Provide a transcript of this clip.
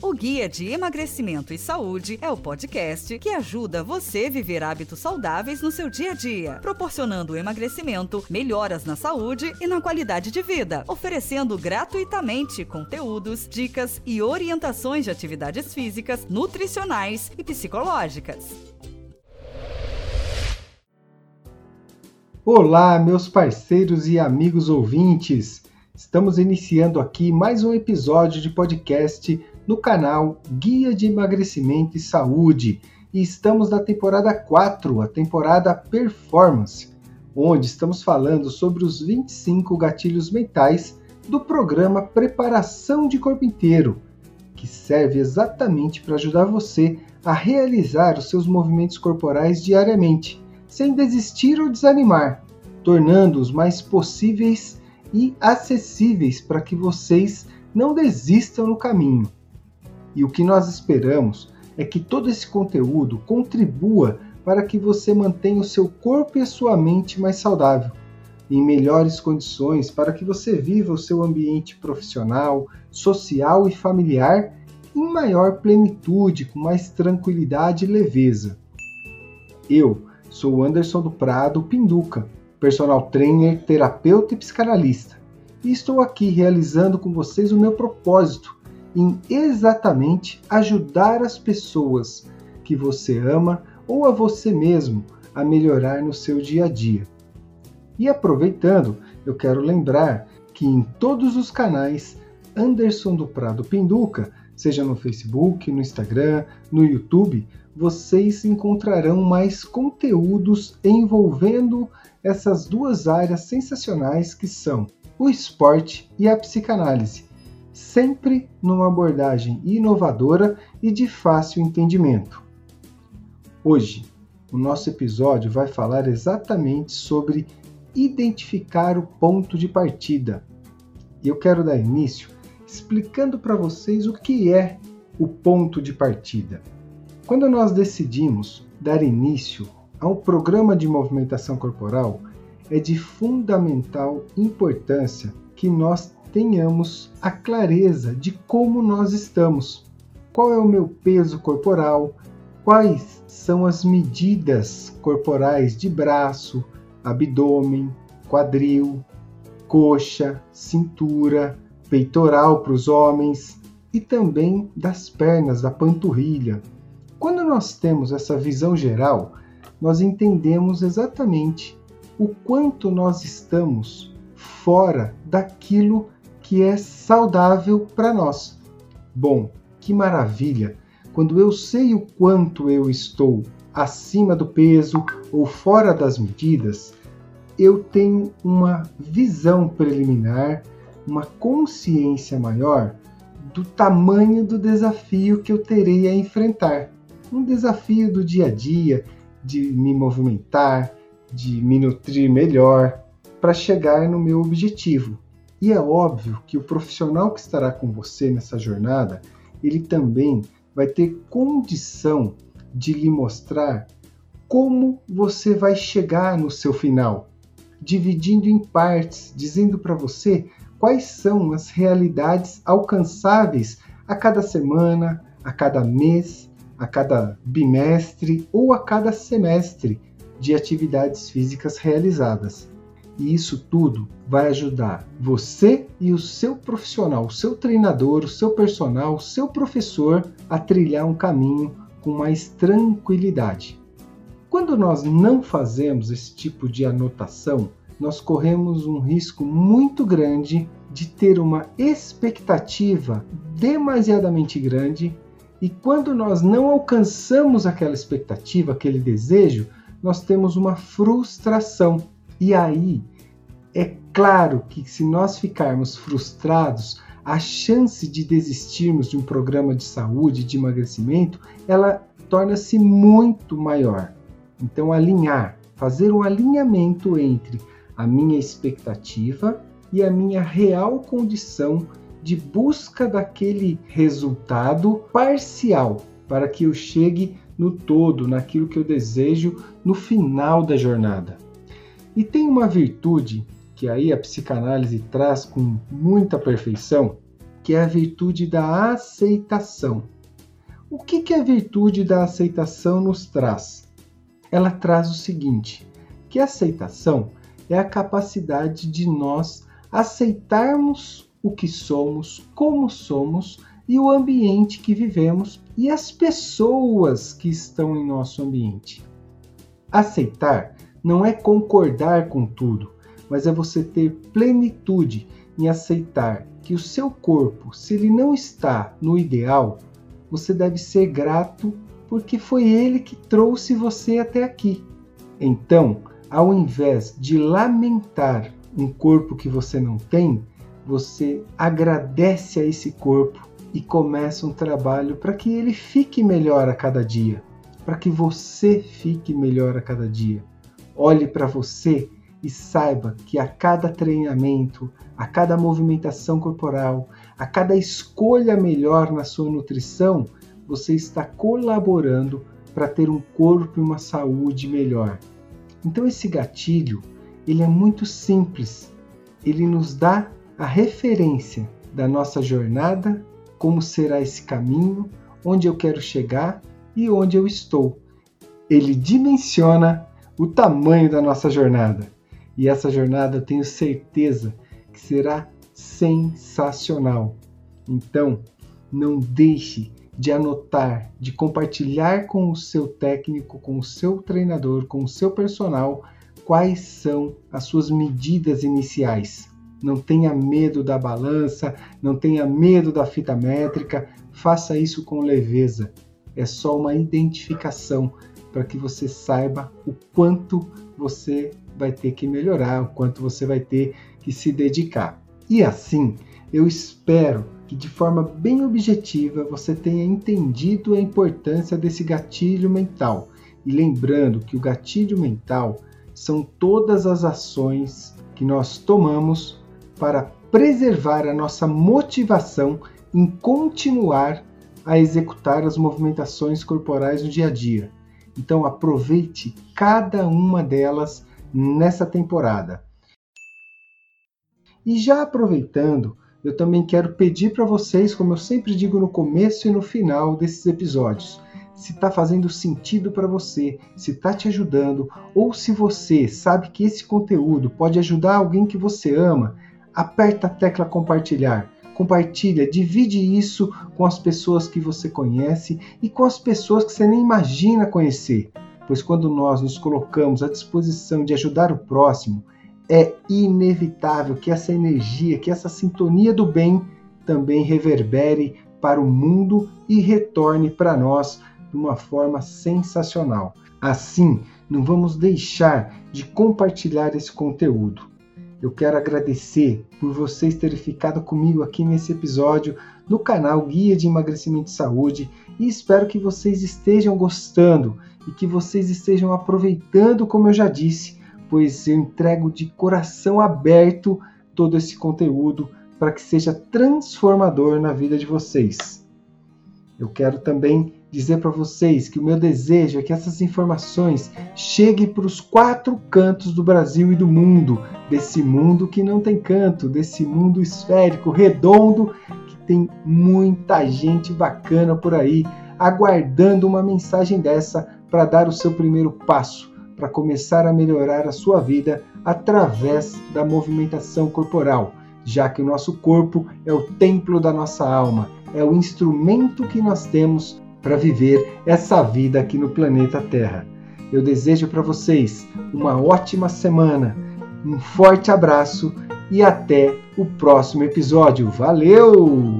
O Guia de Emagrecimento e Saúde é o podcast que ajuda você a viver hábitos saudáveis no seu dia a dia, proporcionando emagrecimento, melhoras na saúde e na qualidade de vida, oferecendo gratuitamente conteúdos, dicas e orientações de atividades físicas, nutricionais e psicológicas. Olá, meus parceiros e amigos ouvintes! Estamos iniciando aqui mais um episódio de podcast no canal Guia de Emagrecimento e Saúde. E estamos na temporada 4, a temporada Performance, onde estamos falando sobre os 25 gatilhos mentais do programa Preparação de Corpo Inteiro, que serve exatamente para ajudar você a realizar os seus movimentos corporais diariamente, sem desistir ou desanimar, tornando-os mais possíveis e acessíveis para que vocês não desistam no caminho. E o que nós esperamos é que todo esse conteúdo contribua para que você mantenha o seu corpo e a sua mente mais saudável, em melhores condições para que você viva o seu ambiente profissional, social e familiar em maior plenitude, com mais tranquilidade e leveza. Eu sou Anderson do Prado Pinduca personal trainer, terapeuta e psicanalista. E estou aqui realizando com vocês o meu propósito em exatamente ajudar as pessoas que você ama ou a você mesmo a melhorar no seu dia a dia. E aproveitando, eu quero lembrar que em todos os canais Anderson do Prado Pinduca, seja no Facebook, no Instagram, no YouTube, vocês encontrarão mais conteúdos envolvendo essas duas áreas sensacionais que são o esporte e a psicanálise, sempre numa abordagem inovadora e de fácil entendimento. Hoje, o nosso episódio vai falar exatamente sobre identificar o ponto de partida. E eu quero dar início explicando para vocês o que é o ponto de partida. Quando nós decidimos dar início a um programa de movimentação corporal, é de fundamental importância que nós tenhamos a clareza de como nós estamos. Qual é o meu peso corporal? Quais são as medidas corporais de braço, abdômen, quadril, coxa, cintura, peitoral para os homens e também das pernas, da panturrilha, quando nós temos essa visão geral, nós entendemos exatamente o quanto nós estamos fora daquilo que é saudável para nós. Bom, que maravilha! Quando eu sei o quanto eu estou acima do peso ou fora das medidas, eu tenho uma visão preliminar, uma consciência maior do tamanho do desafio que eu terei a enfrentar um desafio do dia a dia, de me movimentar, de me nutrir melhor para chegar no meu objetivo. E é óbvio que o profissional que estará com você nessa jornada, ele também vai ter condição de lhe mostrar como você vai chegar no seu final, dividindo em partes, dizendo para você quais são as realidades alcançáveis a cada semana, a cada mês a cada bimestre ou a cada semestre de atividades físicas realizadas. E isso tudo vai ajudar você e o seu profissional, o seu treinador, o seu personal, o seu professor a trilhar um caminho com mais tranquilidade. Quando nós não fazemos esse tipo de anotação, nós corremos um risco muito grande de ter uma expectativa demasiadamente grande e quando nós não alcançamos aquela expectativa, aquele desejo, nós temos uma frustração. E aí, é claro que se nós ficarmos frustrados, a chance de desistirmos de um programa de saúde, de emagrecimento, ela torna-se muito maior. Então, alinhar, fazer um alinhamento entre a minha expectativa e a minha real condição de busca daquele resultado parcial para que eu chegue no todo, naquilo que eu desejo no final da jornada. E tem uma virtude que aí a psicanálise traz com muita perfeição, que é a virtude da aceitação. O que, que a virtude da aceitação nos traz? Ela traz o seguinte: que a aceitação é a capacidade de nós aceitarmos o que somos, como somos e o ambiente que vivemos e as pessoas que estão em nosso ambiente. Aceitar não é concordar com tudo, mas é você ter plenitude em aceitar que o seu corpo, se ele não está no ideal, você deve ser grato porque foi ele que trouxe você até aqui. Então, ao invés de lamentar um corpo que você não tem, você agradece a esse corpo e começa um trabalho para que ele fique melhor a cada dia, para que você fique melhor a cada dia. Olhe para você e saiba que a cada treinamento, a cada movimentação corporal, a cada escolha melhor na sua nutrição, você está colaborando para ter um corpo e uma saúde melhor. Então esse gatilho, ele é muito simples. Ele nos dá a referência da nossa jornada, como será esse caminho, onde eu quero chegar e onde eu estou. Ele dimensiona o tamanho da nossa jornada. E essa jornada tenho certeza que será sensacional. Então, não deixe de anotar, de compartilhar com o seu técnico, com o seu treinador, com o seu personal quais são as suas medidas iniciais. Não tenha medo da balança, não tenha medo da fita métrica, faça isso com leveza. É só uma identificação para que você saiba o quanto você vai ter que melhorar, o quanto você vai ter que se dedicar. E assim, eu espero que de forma bem objetiva você tenha entendido a importância desse gatilho mental. E lembrando que o gatilho mental são todas as ações que nós tomamos para preservar a nossa motivação em continuar a executar as movimentações corporais no dia a dia. Então aproveite cada uma delas nessa temporada. E já aproveitando, eu também quero pedir para vocês, como eu sempre digo no começo e no final desses episódios, se está fazendo sentido para você, se está te ajudando, ou se você sabe que esse conteúdo pode ajudar alguém que você ama, aperta a tecla compartilhar. Compartilha, divide isso com as pessoas que você conhece e com as pessoas que você nem imagina conhecer. Pois quando nós nos colocamos à disposição de ajudar o próximo, é inevitável que essa energia, que essa sintonia do bem também reverbere para o mundo e retorne para nós de uma forma sensacional. Assim, não vamos deixar de compartilhar esse conteúdo. Eu quero agradecer por vocês terem ficado comigo aqui nesse episódio no canal Guia de Emagrecimento e Saúde e espero que vocês estejam gostando e que vocês estejam aproveitando, como eu já disse, pois eu entrego de coração aberto todo esse conteúdo para que seja transformador na vida de vocês. Eu quero também dizer para vocês que o meu desejo é que essas informações cheguem para os quatro cantos do Brasil e do mundo, desse mundo que não tem canto, desse mundo esférico, redondo, que tem muita gente bacana por aí aguardando uma mensagem dessa para dar o seu primeiro passo para começar a melhorar a sua vida através da movimentação corporal, já que o nosso corpo é o templo da nossa alma, é o instrumento que nós temos para viver essa vida aqui no planeta Terra. Eu desejo para vocês uma ótima semana, um forte abraço e até o próximo episódio. Valeu!